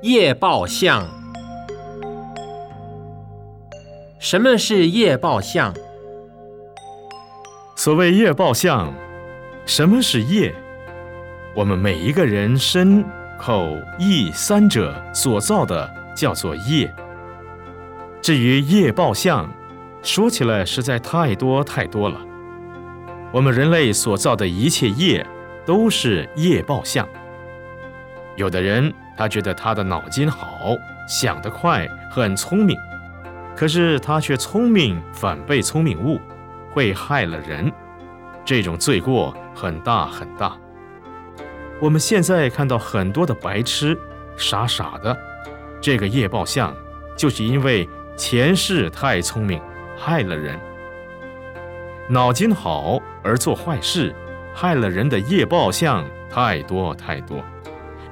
业报相，什么是业报相？所谓业报相，什么是业？我们每一个人身、口、意三者所造的，叫做业。至于业报相，说起来实在太多太多了。我们人类所造的一切业，都是业报相。有的人他觉得他的脑筋好，想得快，很聪明，可是他却聪明反被聪明误，会害了人，这种罪过很大很大。我们现在看到很多的白痴，傻傻的，这个业报相，就是因为前世太聪明，害了人。脑筋好而做坏事，害了人的业报相太多太多，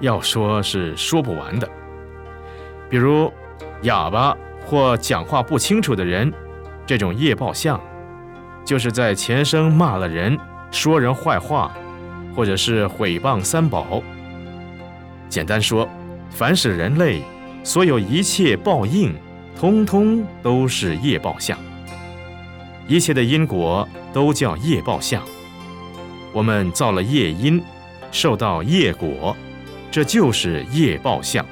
要说是说不完的。比如哑巴或讲话不清楚的人，这种业报相，就是在前生骂了人，说人坏话，或者是毁谤三宝。简单说，凡是人类，所有一切报应，通通都是业报相。一切的因果都叫业报相，我们造了业因，受到业果，这就是业报相。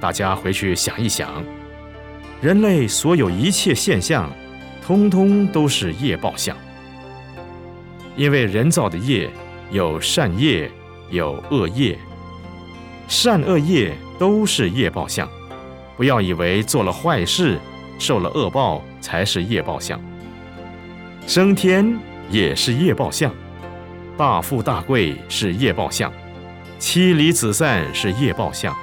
大家回去想一想，人类所有一切现象，通通都是业报相。因为人造的业有善业，有恶业，善恶业都是业报相。不要以为做了坏事。受了恶报才是业报相，升天也是业报相，大富大贵是业报相，妻离子散是业报相，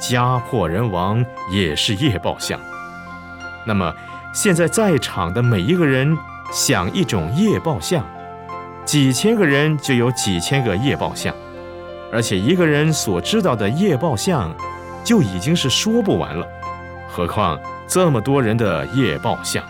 家破人亡也是业报相。那么现在在场的每一个人想一种业报相，几千个人就有几千个业报相，而且一个人所知道的业报相就已经是说不完了，何况？这么多人的业报相。